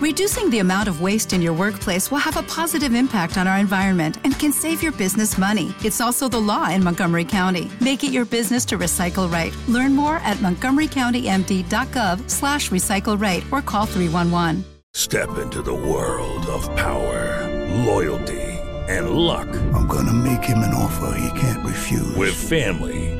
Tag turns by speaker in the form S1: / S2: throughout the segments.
S1: Reducing the amount of waste in your workplace will have a positive impact on our environment and can save your business money. It's also the law in Montgomery County. Make it your business to recycle right. Learn more at montgomerycountymd.gov slash recycle right or call 311.
S2: Step into the world of power, loyalty, and luck.
S3: I'm going to make him an offer he can't refuse.
S2: With family,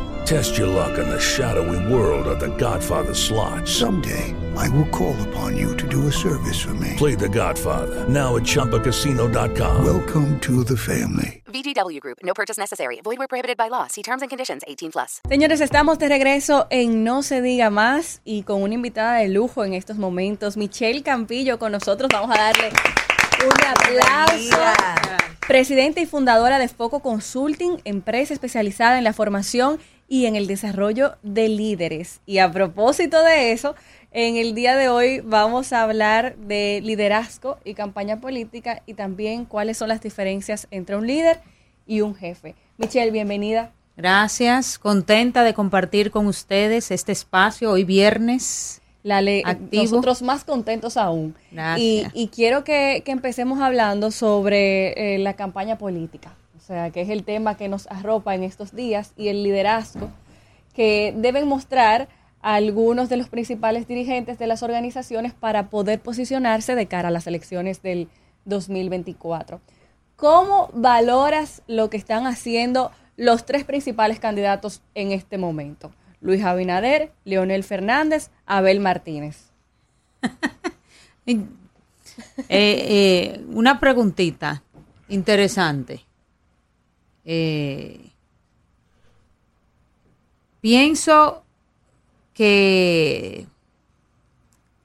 S2: Test your luck in the shadowy world of The Godfather slot.
S3: Someday, I will call upon you to do a service for me.
S2: Play The Godfather now at ChumbaCasino.com.
S3: Welcome to the family.
S4: VGW Group. No purchase necessary. Void where prohibited by law. See terms and conditions. 18 plus.
S5: Señores, estamos de regreso en No se diga más y con una invitada de lujo en estos momentos, Michelle Campillo con nosotros. Vamos a darle un aplauso. Presidenta y fundadora de Foco Consulting, empresa especializada en la formación y en el desarrollo de líderes. Y a propósito de eso, en el día de hoy vamos a hablar de liderazgo y campaña política y también cuáles son las diferencias entre un líder y un jefe. Michelle, bienvenida.
S6: Gracias, contenta de compartir con ustedes este espacio hoy viernes.
S5: La ley, nosotros más contentos aún. Y, y, quiero que, que, empecemos hablando sobre eh, la campaña política sea, que es el tema que nos arropa en estos días, y el liderazgo que deben mostrar algunos de los principales dirigentes de las organizaciones para poder posicionarse de cara a las elecciones del 2024. ¿Cómo valoras lo que están haciendo los tres principales candidatos en este momento? Luis Abinader, Leonel Fernández, Abel Martínez.
S6: Eh, eh, una preguntita interesante. Eh, pienso que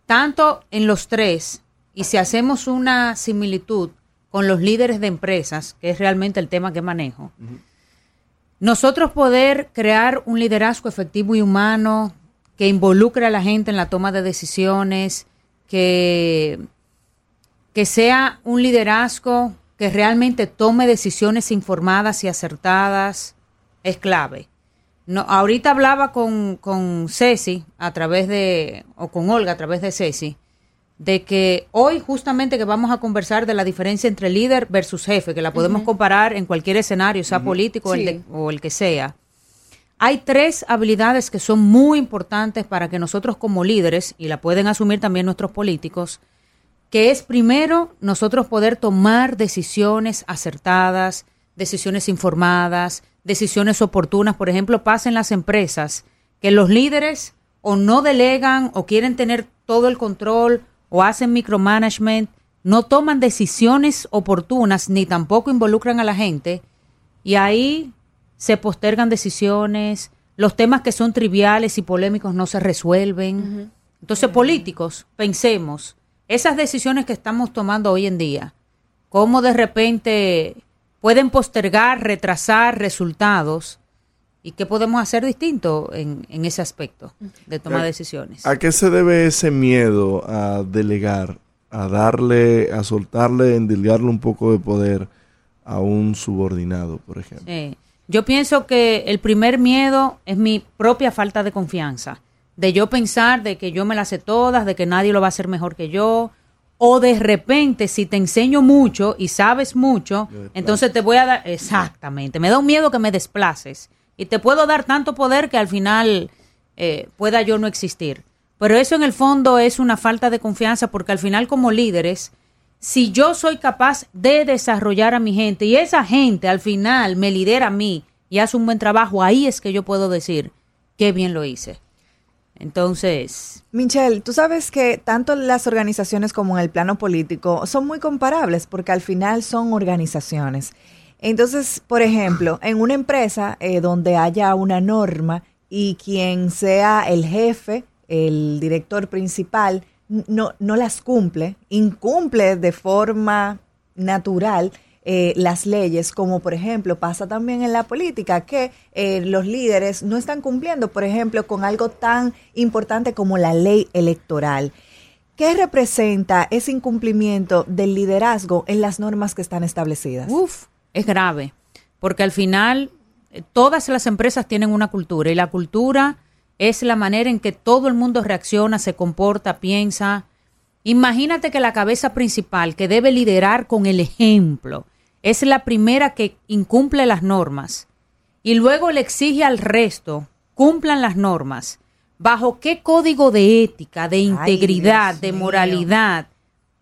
S6: tanto en los tres, y si hacemos una similitud con los líderes de empresas, que es realmente el tema que manejo, nosotros poder crear un liderazgo efectivo y humano que involucre a la gente en la toma de decisiones, que, que sea un liderazgo que realmente tome decisiones informadas y acertadas es clave. No, ahorita hablaba con, con Ceci a través de, o con Olga a través de Ceci, de que hoy justamente que vamos a conversar de la diferencia entre líder versus jefe, que la podemos comparar en cualquier escenario, sea político o el que sea. Hay tres habilidades que son muy importantes para que nosotros como líderes, y la pueden asumir también nuestros políticos, que es primero nosotros poder tomar decisiones acertadas, decisiones informadas, decisiones oportunas. Por ejemplo, pasa en las empresas que los líderes o no delegan o quieren tener todo el control o hacen micromanagement, no toman decisiones oportunas ni tampoco involucran a la gente y ahí se postergan decisiones, los temas que son triviales y polémicos no se resuelven. Entonces, políticos, pensemos, esas decisiones que estamos tomando hoy en día, cómo de repente pueden postergar, retrasar resultados y qué podemos hacer distinto en, ese aspecto de tomar decisiones.
S7: ¿A qué se debe ese miedo a delegar, a darle, a soltarle, endilgarle un poco de poder a un subordinado, por ejemplo?
S6: Yo pienso que el primer miedo es mi propia falta de confianza de yo pensar de que yo me las sé todas, de que nadie lo va a hacer mejor que yo, o de repente si te enseño mucho y sabes mucho, entonces te voy a dar, exactamente, me da un miedo que me desplaces y te puedo dar tanto poder que al final eh, pueda yo no existir. Pero eso en el fondo es una falta de confianza porque al final como líderes, si yo soy capaz de desarrollar a mi gente y esa gente al final me lidera a mí y hace un buen trabajo, ahí es que yo puedo decir, qué bien lo hice. Entonces...
S8: Michelle, tú sabes que tanto las organizaciones como en el plano político son muy comparables porque al final son organizaciones. Entonces, por ejemplo, en una empresa eh, donde haya una norma y quien sea el jefe, el director principal, no, no las cumple, incumple de forma natural, eh, las leyes, como por ejemplo pasa también en la política, que eh, los líderes no están cumpliendo, por ejemplo, con algo tan importante como la ley electoral. ¿Qué representa ese incumplimiento del liderazgo en las normas que están establecidas?
S6: Uf, es grave. porque al final eh, todas las empresas tienen una cultura y la cultura es la manera en que todo el mundo reacciona, se comporta, piensa. Imagínate que la cabeza principal que debe liderar con el ejemplo es la primera que incumple las normas y luego le exige al resto cumplan las normas. ¿Bajo qué código de ética, de integridad, de moralidad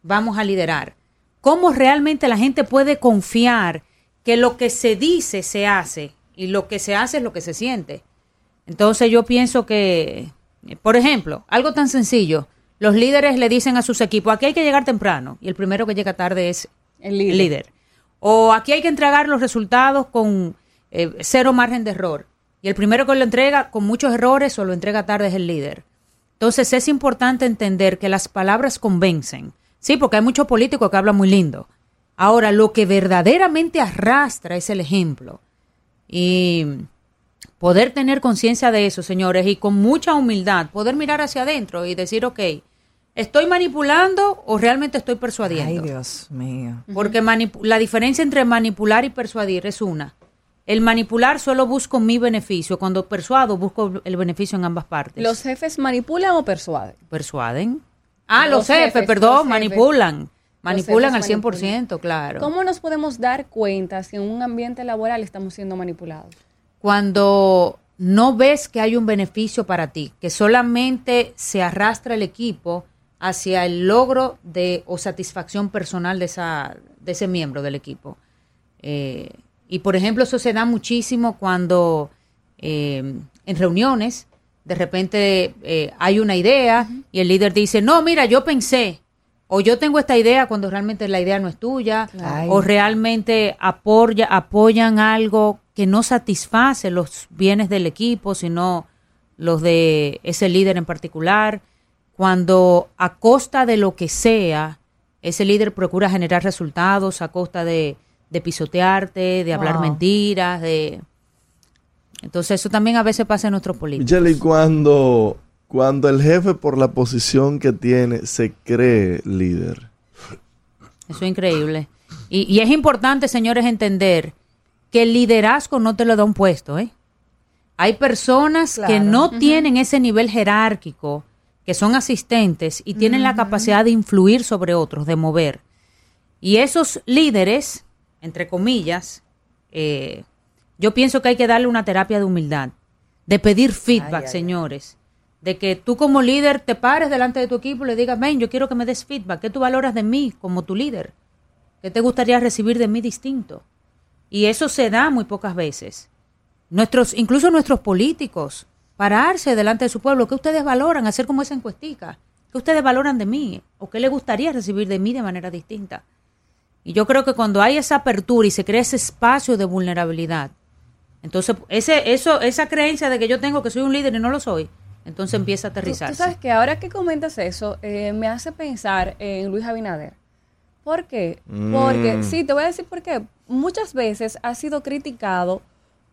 S6: vamos a liderar? ¿Cómo realmente la gente puede confiar que lo que se dice se hace y lo que se hace es lo que se siente? Entonces yo pienso que, por ejemplo, algo tan sencillo, los líderes le dicen a sus equipos, aquí hay que llegar temprano y el primero que llega tarde es el líder. O aquí hay que entregar los resultados con eh, cero margen de error. Y el primero que lo entrega con muchos errores o lo entrega tarde es el líder. Entonces es importante entender que las palabras convencen. Sí, porque hay muchos políticos que hablan muy lindo. Ahora, lo que verdaderamente arrastra es el ejemplo. Y poder tener conciencia de eso, señores, y con mucha humildad, poder mirar hacia adentro y decir, ok, ¿estoy manipulando o realmente estoy persuadiendo?
S8: Ay, Dios mío.
S6: Porque la diferencia entre manipular y persuadir es una. El manipular solo busco mi beneficio. Cuando persuado, busco el beneficio en ambas partes.
S5: ¿Los jefes manipulan o persuaden?
S6: Persuaden. Ah, los, jefes, perdón, manipulan. Manipulan al 100%, claro.
S5: ¿Cómo nos podemos dar cuenta si en un ambiente laboral estamos siendo manipulados?
S6: Cuando no ves que hay un beneficio para ti, que solamente se arrastra el equipo hacia el logro de o satisfacción personal de, esa, de ese miembro del equipo. Eh, y por ejemplo, eso se da muchísimo cuando eh, en reuniones de repente eh, hay una idea y el líder dice, no, mira, yo pensé, o yo tengo esta idea cuando realmente la idea no es tuya, o realmente apoya, apoyan algo que no satisface los bienes del equipo, sino los de ese líder en particular. Cuando a costa de lo que sea, ese líder procura generar resultados a costa de de pisotearte, de hablar mentiras, de... Entonces eso también a veces pasa en nuestros políticos.
S7: Michelle, cuando, cuando el jefe por la posición que tiene se cree líder.
S6: Eso es increíble. Y, es importante, señores, entender que el liderazgo no te lo da un puesto, ¿eh? Hay personas que no tienen ese nivel jerárquico, que son asistentes y tienen la capacidad de influir sobre otros, de mover. Y esos líderes entre comillas, eh, yo pienso que hay que darle una terapia de humildad, de pedir feedback, señores. De que tú como líder te pares delante de tu equipo y le digas, ven, yo quiero que me des feedback. ¿Qué tú valoras de mí como tu líder? ¿Qué te gustaría recibir de mí distinto? Y eso se da muy pocas veces. Nuestros, incluso nuestros políticos, pararse delante de su pueblo, ¿qué ustedes valoran? Hacer como esa encuestica. ¿Qué ustedes valoran de mí? ¿O qué les gustaría recibir de mí de manera distinta? Y yo creo que cuando hay esa apertura y se crea ese espacio de vulnerabilidad, entonces ese, eso, esa creencia de que yo tengo que soy un líder y no lo soy, entonces empieza a aterrizar.
S5: Tú, sabes que ahora que comentas eso, eh, me hace pensar en Luis Abinader. ¿Por qué? Porque, mm. sí, te voy a decir por qué. Muchas veces ha sido criticado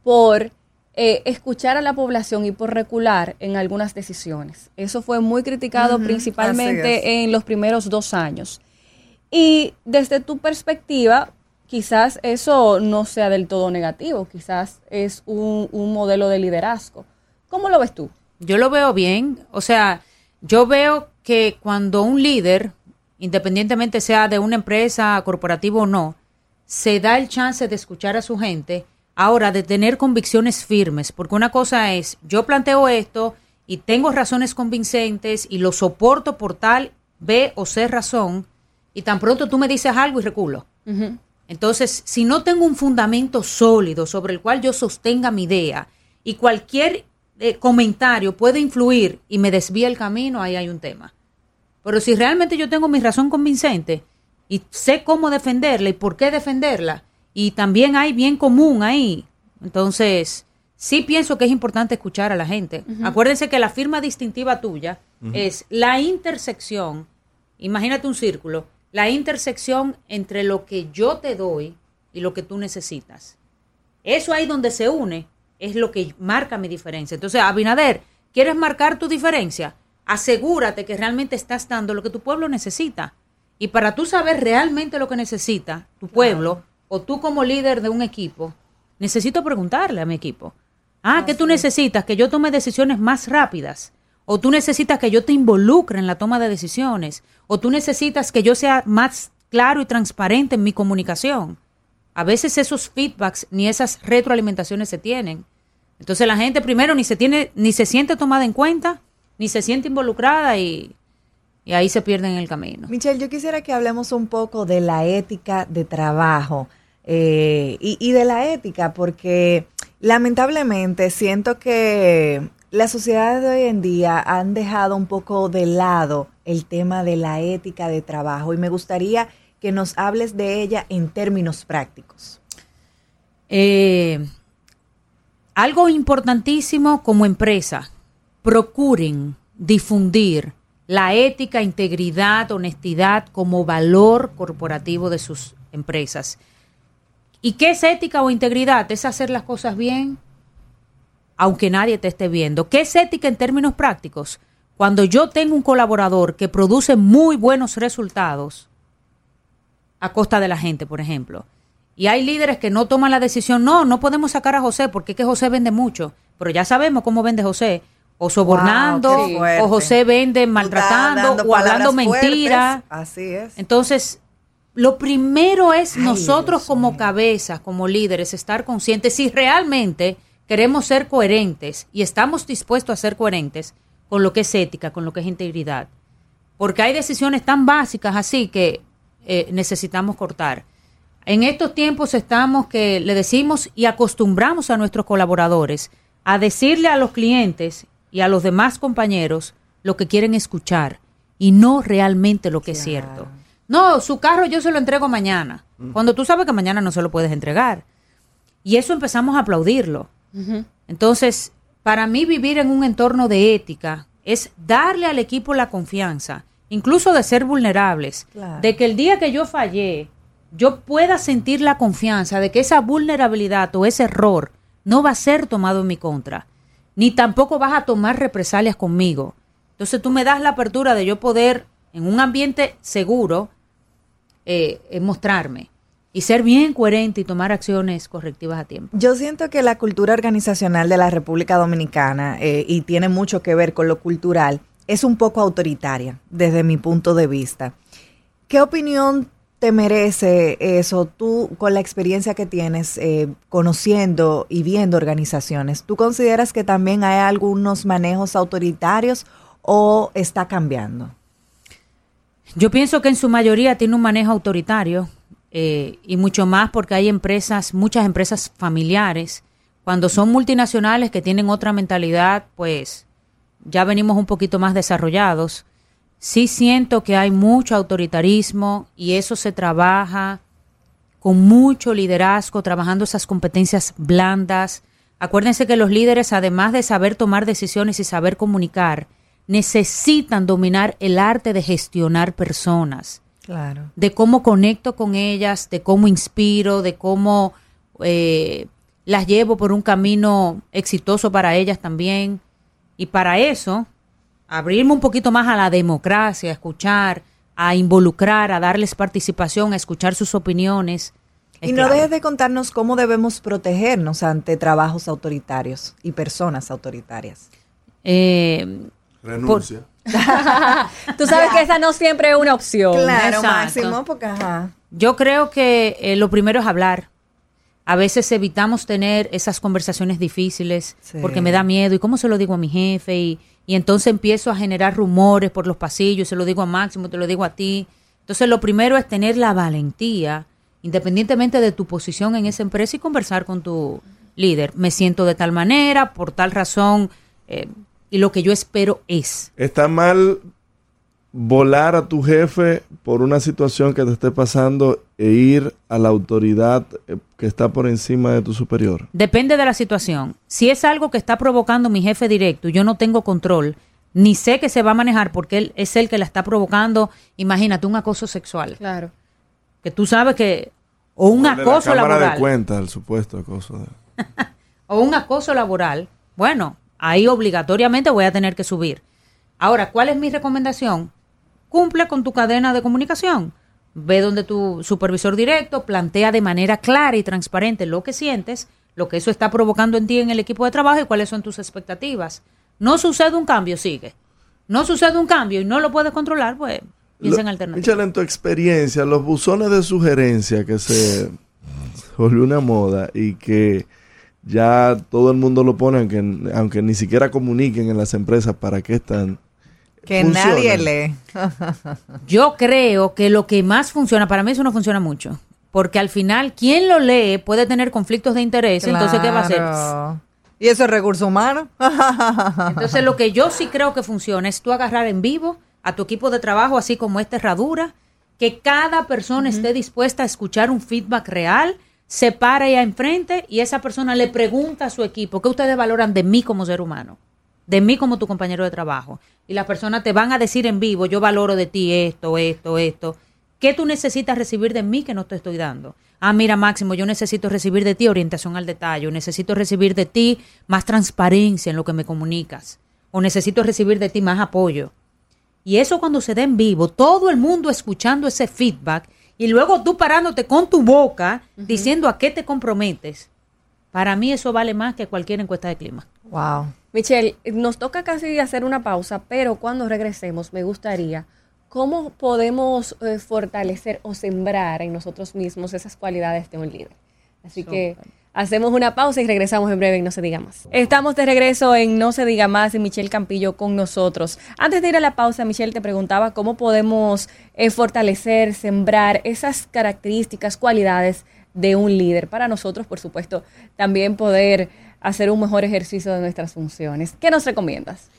S5: por eh, escuchar a la población y por recular en algunas decisiones. Eso fue muy criticado principalmente en los primeros dos años. Y desde tu perspectiva, quizás eso no sea del todo negativo, quizás es un, modelo de liderazgo. ¿Cómo lo ves tú?
S6: Yo lo veo bien, o sea, yo veo que cuando un líder, independientemente sea de una empresa corporativa o no, se da el chance de escuchar a su gente, ahora de tener convicciones firmes, porque una cosa es, yo planteo esto y tengo razones convincentes y lo soporto por tal B o C razón, y tan pronto tú me dices algo y reculo. Entonces, si no tengo un fundamento sólido sobre el cual yo sostenga mi idea y cualquier eh, comentario puede influir y me desvía el camino, ahí hay un tema. Pero si realmente yo tengo mi razón convincente y sé cómo defenderla y por qué defenderla, y también hay bien común ahí, entonces sí pienso que es importante escuchar a la gente. Acuérdense que la firma distintiva tuya es la intersección, imagínate un círculo, la intersección entre lo que yo te doy y lo que tú necesitas. Eso ahí donde se une es lo que marca mi diferencia. Entonces, Abinader, ¿quieres marcar tu diferencia? Asegúrate que realmente estás dando lo que tu pueblo necesita. Y para tú saber realmente lo que necesita tu pueblo o tú como líder de un equipo, necesito preguntarle a mi equipo. Ah, ¿qué tú necesitas? Que yo tome decisiones más rápidas. O tú necesitas que yo te involucre en la toma de decisiones. O tú necesitas que yo sea más claro y transparente en mi comunicación. A veces esos feedbacks ni esas retroalimentaciones se tienen. Entonces la gente primero ni se tiene, ni se siente tomada en cuenta, ni se siente involucrada y, y ahí se pierden en el camino.
S8: Michelle, yo quisiera que hablemos un poco de la ética de trabajo eh, y, de la ética, porque lamentablemente siento que las sociedades de hoy en día han dejado un poco de lado el tema de la ética de trabajo y me gustaría que nos hables de ella en términos prácticos.
S6: Eh, algo importantísimo como empresa, procuren difundir la ética, integridad, honestidad como valor corporativo de sus empresas. ¿Y qué es ética o integridad? Es hacer las cosas bien, aunque nadie te esté viendo. ¿Qué es ética en términos prácticos? Cuando yo tengo un colaborador que produce muy buenos resultados a costa de la gente, por ejemplo, y hay líderes que no toman la decisión, no, no podemos sacar a José porque es que José vende mucho, pero ya sabemos cómo vende José, o sobornando, o José vende maltratando, o hablando mentiras.
S8: Así es.
S6: Entonces, lo primero es nosotros como cabezas, como líderes, estar conscientes si realmente queremos ser coherentes y estamos dispuestos a ser coherentes con lo que es ética, con lo que es integridad. Porque hay decisiones tan básicas así que eh, necesitamos cortar. En estos tiempos estamos que le decimos y acostumbramos a nuestros colaboradores a decirle a los clientes y a los demás compañeros lo que quieren escuchar y no realmente lo que es cierto. No, su carro yo se lo entrego mañana, cuando tú sabes que mañana no se lo puedes entregar. Y eso empezamos a aplaudirlo. Entonces, para mí vivir en un entorno de ética es darle al equipo la confianza, incluso de ser vulnerables, de que el día que yo fallé, yo pueda sentir la confianza de que esa vulnerabilidad o ese error no va a ser tomado en mi contra, ni tampoco vas a tomar represalias conmigo. Entonces tú me das la apertura de yo poder, en un ambiente seguro, eh, eh, mostrarme y ser bien coherente y tomar acciones correctivas a tiempo.
S8: Yo siento que la cultura organizacional de la República Dominicana, eh, y tiene mucho que ver con lo cultural, es un poco autoritaria desde mi punto de vista. ¿Qué opinión te merece eso tú con la experiencia que tienes conociendo y viendo organizaciones? ¿Tú consideras que también hay algunos manejos autoritarios o está cambiando?
S6: Yo pienso que en su mayoría tiene un manejo autoritario eh, y mucho más porque hay empresas, muchas empresas familiares. Cuando son multinacionales que tienen otra mentalidad, pues ya venimos un poquito más desarrollados sí siento que hay mucho autoritarismo y eso se trabaja con mucho liderazgo, trabajando esas competencias blandas. Acuérdense que los líderes, además de saber tomar decisiones y saber comunicar, necesitan dominar el arte de gestionar personas.
S8: Claro.
S6: De cómo conecto con ellas, de cómo inspiro, de cómo eh, las llevo por un camino exitoso para ellas también. Y para eso abrirme un poquito más a la democracia, a escuchar, a involucrar, a darles participación, a escuchar sus opiniones.
S8: Y no dejes de contarnos cómo debemos protegernos ante trabajos autoritarios y personas autoritarias.
S6: Eh,
S7: Renuncia.
S5: Tú sabes que esa no siempre es una opción.
S8: Claro, máximo, porque ajá.
S6: Yo creo que eh, lo primero es hablar. A veces evitamos tener esas conversaciones difíciles porque me da miedo. ¿Y cómo se lo digo a mi jefe? Y, y entonces empiezo a generar rumores por los pasillos, se lo digo a Máximo, te lo digo a ti. Entonces lo primero es tener la valentía, independientemente de tu posición en esa empresa y conversar con tu líder. Me siento de tal manera, por tal razón, eh, y lo que yo espero es.
S7: Está mal volar a tu jefe por una situación que te esté pasando e ir a la autoridad eh, que está por encima de tu superior?
S6: Depende de la situación. Si es algo que está provocando mi jefe directo y yo no tengo control, ni sé que se va a manejar porque él es el que la está provocando, imagínate un acoso sexual.
S5: Claro.
S6: Que tú sabes que o un acoso
S7: la
S6: laboral.
S7: de cuenta el supuesto acoso.
S6: o un acoso laboral. Bueno, ahí obligatoriamente voy a tener que subir. Ahora, ¿cuál es mi recomendación? cumple con tu cadena de comunicación. Ve donde tu supervisor directo plantea de manera clara y transparente lo que sientes, lo que eso está provocando en ti en el equipo de trabajo y cuáles son tus expectativas. No sucede un cambio, sigue. No sucede un cambio y no lo puedes controlar, pues piensa en alternativas.
S7: Michelle, en tu experiencia, los buzones de sugerencia que se volvió una moda y que ya todo el mundo lo pone, aunque, aunque ni siquiera comuniquen en las empresas para qué están.
S8: Que nadie lee.
S6: Yo creo que lo que más funciona, para mí eso no funciona mucho, porque al final quien lo lee puede tener conflictos de interés, entonces ¿qué va a hacer?
S8: ¿Y eso es recurso humano?
S6: entonces lo que yo sí creo que funciona es tú agarrar en vivo a tu equipo de trabajo, así como esta herradura, que cada persona esté dispuesta a escuchar un feedback real, se para allá enfrente y esa persona le pregunta a su equipo, ¿qué ustedes valoran de mí como ser humano? De mí como tu compañero de trabajo. Y las personas te van a decir en vivo, yo valoro de ti esto, esto, esto. ¿Qué tú necesitas recibir de mí que no te estoy dando? Ah, mira, Máximo, yo necesito recibir de ti orientación al detalle, necesito recibir de ti más transparencia en lo que me comunicas, o necesito recibir de ti más apoyo. Y eso cuando se da en vivo, todo el mundo escuchando ese feedback y luego tú parándote con tu boca diciendo a qué te comprometes. Para mí eso vale más que cualquier encuesta de clima.
S8: Wow.
S5: Michelle, nos toca casi hacer una pausa, pero cuando regresemos me gustaría cómo podemos eh, fortalecer o sembrar en nosotros mismos esas cualidades de un líder. Así que Hacemos una pausa y regresamos en breve en No se diga más. Estamos de regreso en No se diga más y Michelle Campillo con nosotros. Antes de ir a la pausa, Michelle te preguntaba cómo podemos eh, fortalecer, sembrar esas características, cualidades de un líder. Para nosotros, por supuesto, también poder hacer un mejor ejercicio de nuestras funciones. ¿Qué nos recomiendas?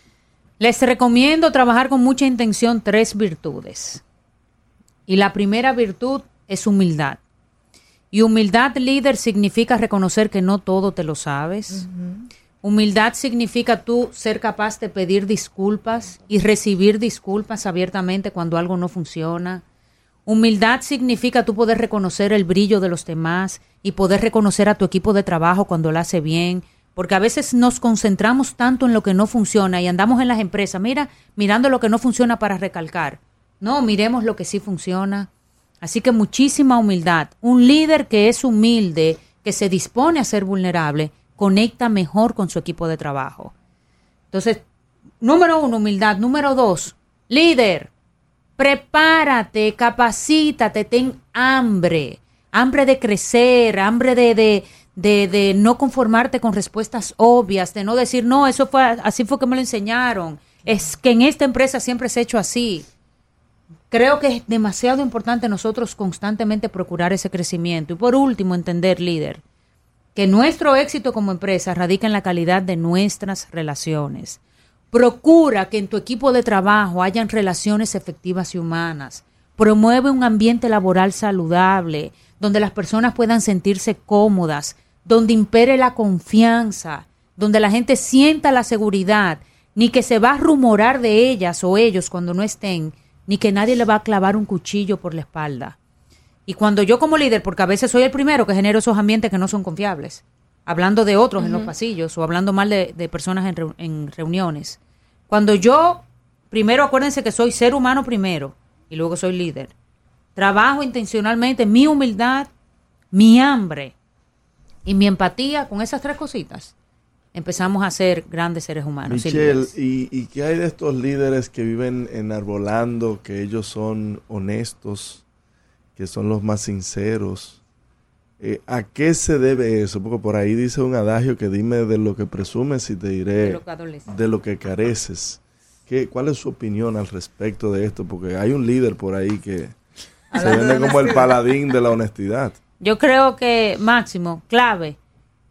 S6: Les recomiendo trabajar con mucha intención tres virtudes. Y la primera virtud es humildad. Y humildad líder significa reconocer que no todo te lo sabes. Humildad significa tú ser capaz de pedir disculpas y recibir disculpas abiertamente cuando algo no funciona. Humildad significa tú poder reconocer el brillo de los demás y poder reconocer a tu equipo de trabajo cuando lo hace bien, porque a veces nos concentramos tanto en lo que no funciona y andamos en las empresas, mira, mirando lo que no funciona para recalcar. No, miremos lo que sí funciona. Así que muchísima humildad. Un líder que es humilde, que se dispone a ser vulnerable, conecta mejor con su equipo de trabajo. Entonces, número uno, humildad. Número dos, líder, prepárate, capacítate, ten hambre. Hambre de crecer, hambre de, de, de, no conformarte con respuestas obvias, de no decir, no, eso fue, así fue que me lo enseñaron. Es que en esta empresa siempre se ha hecho así. Creo que es demasiado importante nosotros constantemente procurar ese crecimiento. Y por último, entender, líder, que nuestro éxito como empresa radica en la calidad de nuestras relaciones. Procura que en tu equipo de trabajo hayan relaciones efectivas y humanas. Promueve un ambiente laboral saludable, donde las personas puedan sentirse cómodas, donde impere la confianza, donde la gente sienta la seguridad, ni que se va a rumorar de ellas o ellos cuando no estén, ni que nadie le va a clavar un cuchillo por la espalda. Y cuando yo como líder, porque a veces soy el primero que genero esos ambientes que no son confiables, hablando de otros en los pasillos o hablando mal de, personas en, en reuniones, cuando yo, primero acuérdense que soy ser humano primero y luego soy líder, trabajo intencionalmente mi humildad, mi hambre y mi empatía con esas tres cositas empezamos a ser grandes seres humanos.
S7: Michelle, ¿y, ¿y qué hay de estos líderes que viven enarbolando que ellos son honestos, que son los más sinceros? Eh, ¿A qué se debe eso? Porque por ahí dice un adagio que dime de lo que presumes y te diré de lo que, careces. ¿Qué, ¿Cuál es su opinión al respecto de esto? Porque hay un líder por ahí que se vende como el paladín de la honestidad.
S6: Yo creo que, Máximo, clave,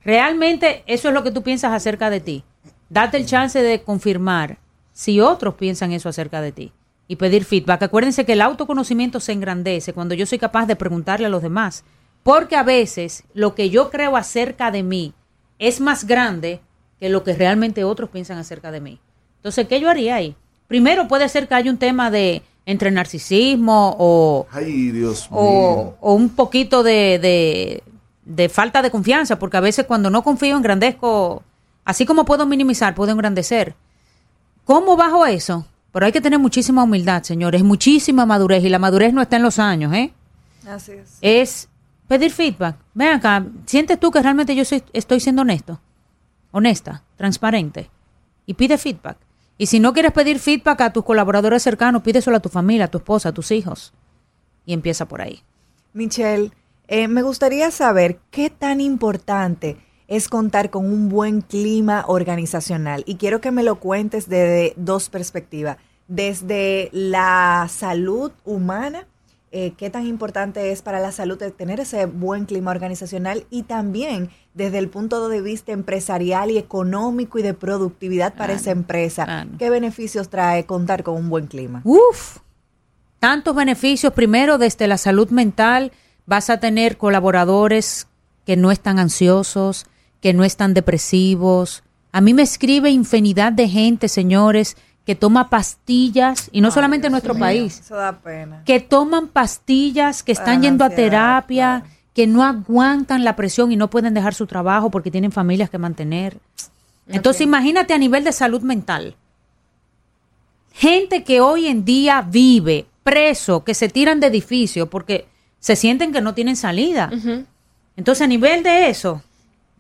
S6: Realmente eso es lo que tú piensas acerca de ti. Date el chance de confirmar si otros piensan eso acerca de ti y pedir feedback. Acuérdense que el autoconocimiento se engrandece cuando yo soy capaz de preguntarle a los demás, porque a veces lo que yo creo acerca de mí es más grande que lo que realmente otros piensan acerca de mí. Entonces, ¿qué yo haría ahí? Primero puede ser que haya un tema de entre narcisismo o, o, un poquito de, de falta de confianza, porque a veces cuando no confío engrandezco, así como puedo minimizar, puedo engrandecer. ¿Cómo bajo eso? Pero hay que tener muchísima humildad, señores, muchísima madurez, y la madurez no está en los años, ¿eh?
S8: Así es.
S6: Es pedir feedback. Ven acá, ¿sientes tú que realmente yo estoy siendo honesto? Honesta, transparente. Y pide feedback. Y si no quieres pedir feedback a tus colaboradores cercanos, pídeselo a tu familia, a tu esposa, a tus hijos. Y empieza por ahí.
S8: Michelle, eh, me gustaría saber qué tan importante es contar con un buen clima organizacional. Y quiero que me lo cuentes desde dos perspectivas. Desde la salud humana eh, qué tan importante es para la salud tener ese buen clima organizacional y también desde el punto de vista empresarial y económico y de productividad para esa empresa. ¿Qué beneficios trae contar con un buen clima?
S6: Uf, tantos beneficios. Primero, desde la salud mental, vas a tener colaboradores que no están ansiosos, que no están depresivos. A mí me escribe infinidad de gente, señores, que toma pastillas, y no solamente en nuestro país, que toman pastillas, que están yendo a terapia, que no aguantan la presión y no pueden dejar su trabajo porque tienen familias que mantener. Entonces imagínate a nivel de salud mental. Gente que hoy en día vive preso, que se tiran de edificio porque se sienten que no tienen salida. Entonces a nivel de eso,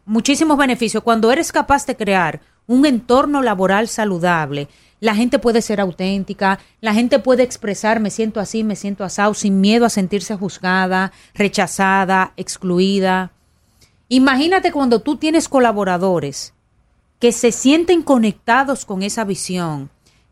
S6: muchísimos beneficios. Cuando eres capaz de crear un entorno laboral saludable, la gente puede ser auténtica, la gente puede expresar me siento así, me siento asado, sin miedo a sentirse juzgada, rechazada, excluida. Imagínate cuando tú tienes colaboradores que se sienten conectados con esa visión,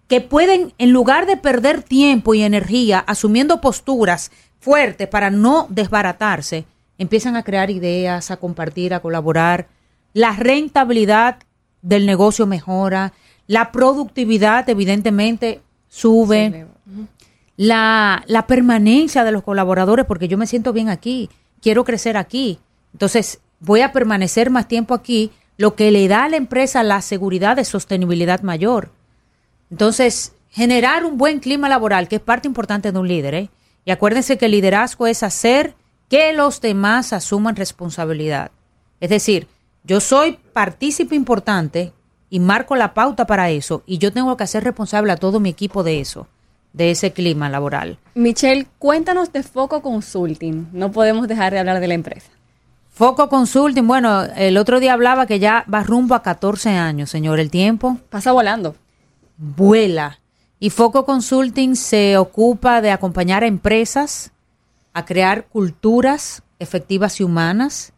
S6: que pueden, en lugar de perder tiempo y energía asumiendo posturas fuertes para no desbaratarse, empiezan a crear ideas, a compartir, a colaborar. La rentabilidad del negocio mejora, la productividad, evidentemente, sube. La, la permanencia de los colaboradores, porque yo me siento bien aquí, quiero crecer aquí. Entonces, voy a permanecer más tiempo aquí, lo que le da a la empresa la seguridad de sostenibilidad mayor. Entonces, generar un buen clima laboral, que es parte importante de un líder. ¿eh? Y acuérdense que el liderazgo es hacer que los demás asuman responsabilidad. Es decir, yo soy partícipe importante y marco la pauta para eso y yo tengo que hacer responsable a todo mi equipo de eso, de ese clima laboral.
S5: Michelle, cuéntanos de Foco Consulting. No podemos dejar de hablar de la empresa.
S6: Foco Consulting, bueno, el otro día hablaba que ya va rumbo a 14 años, señor, el tiempo.
S5: Pasa volando.
S6: Vuela. Y Foco Consulting se ocupa de acompañar a empresas a crear culturas efectivas y humanas,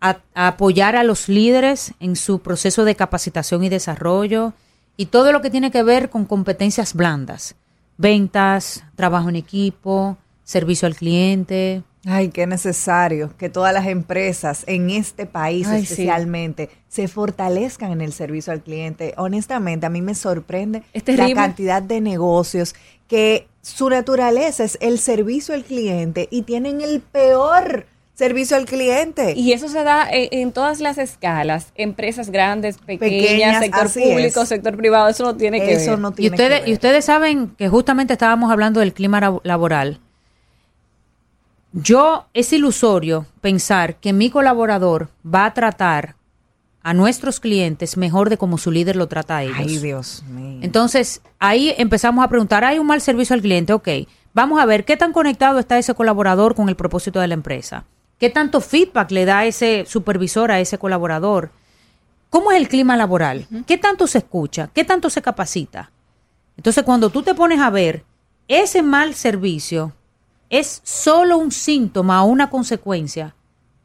S6: a, apoyar a los líderes en su proceso de capacitación y desarrollo y todo lo que tiene que ver con competencias blandas, ventas, trabajo en equipo, servicio al cliente.
S8: Ay, qué necesario que todas las empresas en este país especialmente se fortalezcan en el servicio al cliente. Honestamente, a mí me sorprende la cantidad de negocios que su naturaleza es el servicio al cliente y tienen el peor servicio al cliente.
S5: Y eso se da en, todas las escalas, empresas grandes, pequeñas, sector público, sector privado, eso no tiene que ver.
S6: y ustedes, y ustedes saben que justamente estábamos hablando del clima laboral. Yo es ilusorio pensar que mi colaborador va a tratar a nuestros clientes mejor de como su líder lo trata a ellos.
S8: Ay, Dios mío.
S6: Entonces, ahí empezamos a preguntar, ¿hay un mal servicio al cliente? Ok, vamos a ver qué tan conectado está ese colaborador con el propósito de la empresa. ¿Qué tanto feedback le da ese supervisor a ese colaborador? ¿Cómo es el clima laboral? ¿Qué tanto se escucha? ¿Qué tanto se capacita? Entonces, cuando tú te pones a ver, ese mal servicio es solo un síntoma o una consecuencia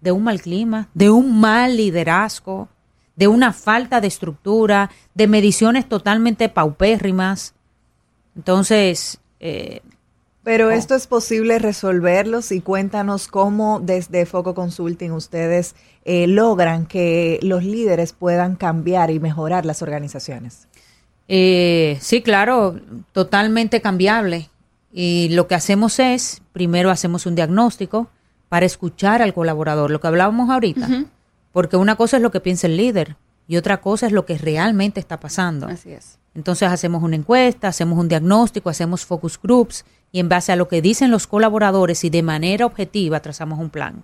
S6: de un mal clima, de un mal liderazgo, de una falta de estructura, de mediciones totalmente paupérrimas. Entonces, eh,
S8: pero oh. esto es posible resolverlos y cuéntanos cómo desde Foco Consulting ustedes eh, logran que los líderes puedan cambiar y mejorar las organizaciones.
S6: Eh, sí, claro, totalmente cambiable. Y lo que hacemos es, primero hacemos un diagnóstico para escuchar al colaborador, lo que hablábamos ahorita. Porque una cosa es lo que piensa el líder y otra cosa es lo que realmente está pasando.
S5: Así es.
S6: Entonces hacemos una encuesta, hacemos un diagnóstico, hacemos focus groups y en base a lo que dicen los colaboradores y de manera objetiva trazamos un plan.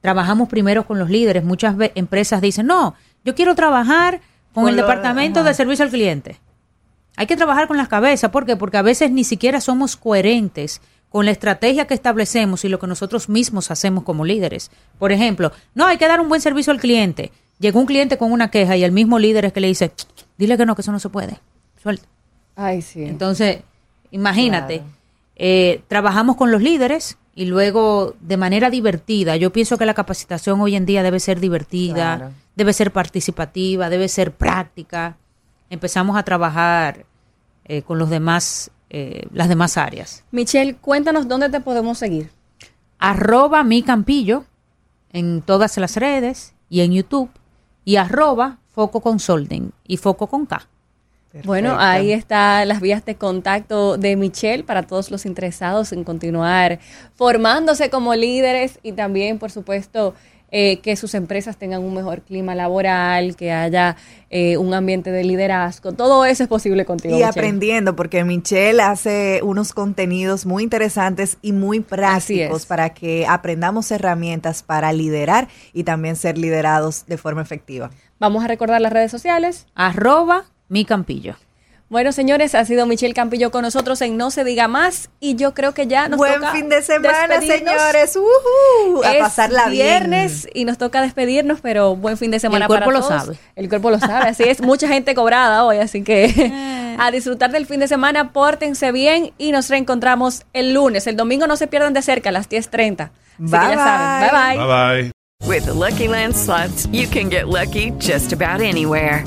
S6: Trabajamos primero con los líderes. Muchas empresas dicen, no, yo quiero trabajar con, el departamento de servicio al cliente. Hay que trabajar con las cabezas. ¿Por qué? Porque a veces ni siquiera somos coherentes con la estrategia que establecemos y lo que nosotros mismos hacemos como líderes. Por ejemplo, no, hay que dar un buen servicio al cliente. Llegó un cliente con una queja y el mismo líder es que le dice, dile que no, que eso no se puede. Suelta.
S5: Ay, sí.
S6: Entonces, imagínate, eh, trabajamos con los líderes y luego de manera divertida. Yo pienso que la capacitación hoy en día debe ser divertida, debe ser participativa, debe ser práctica. Empezamos a trabajar eh, con los demás eh, las demás áreas.
S5: Michelle, cuéntanos dónde te podemos seguir.
S6: Arroba mi campillo en todas las redes y en YouTube y arroba foco consulting y foco con K.
S5: Bueno, ahí están las vías de contacto de Michelle para todos los interesados en continuar formándose como líderes y también, por supuesto, eh, que sus empresas tengan un mejor clima laboral, que haya eh, un ambiente de liderazgo. Todo eso es posible contigo.
S8: Y aprendiendo, porque Michelle hace unos contenidos muy interesantes y muy prácticos para que aprendamos herramientas para liderar y también ser liderados de forma efectiva.
S5: Vamos a recordar las redes sociales.
S6: Arroba mi campillo.
S5: Bueno, señores, ha sido Michelle Campillo con nosotros en No se diga más y yo creo que ya nos
S8: Buen
S5: toca
S8: fin de semana, señores. Uh a pasarla
S5: viernes y nos toca despedirnos, pero buen fin de semana
S6: El cuerpo
S5: para
S6: lo
S5: todos.
S6: sabe.
S5: El cuerpo lo sabe, así es. Mucha gente cobrada hoy, así que a disfrutar del fin de semana, pórtense bien y nos reencontramos el lunes. El domingo no se pierdan de cerca a las 10.30. Así
S8: Bye,
S5: que ya saben. Bye bye.
S9: Bye bye.
S10: With the Lucky Land slots, you can get lucky just about anywhere.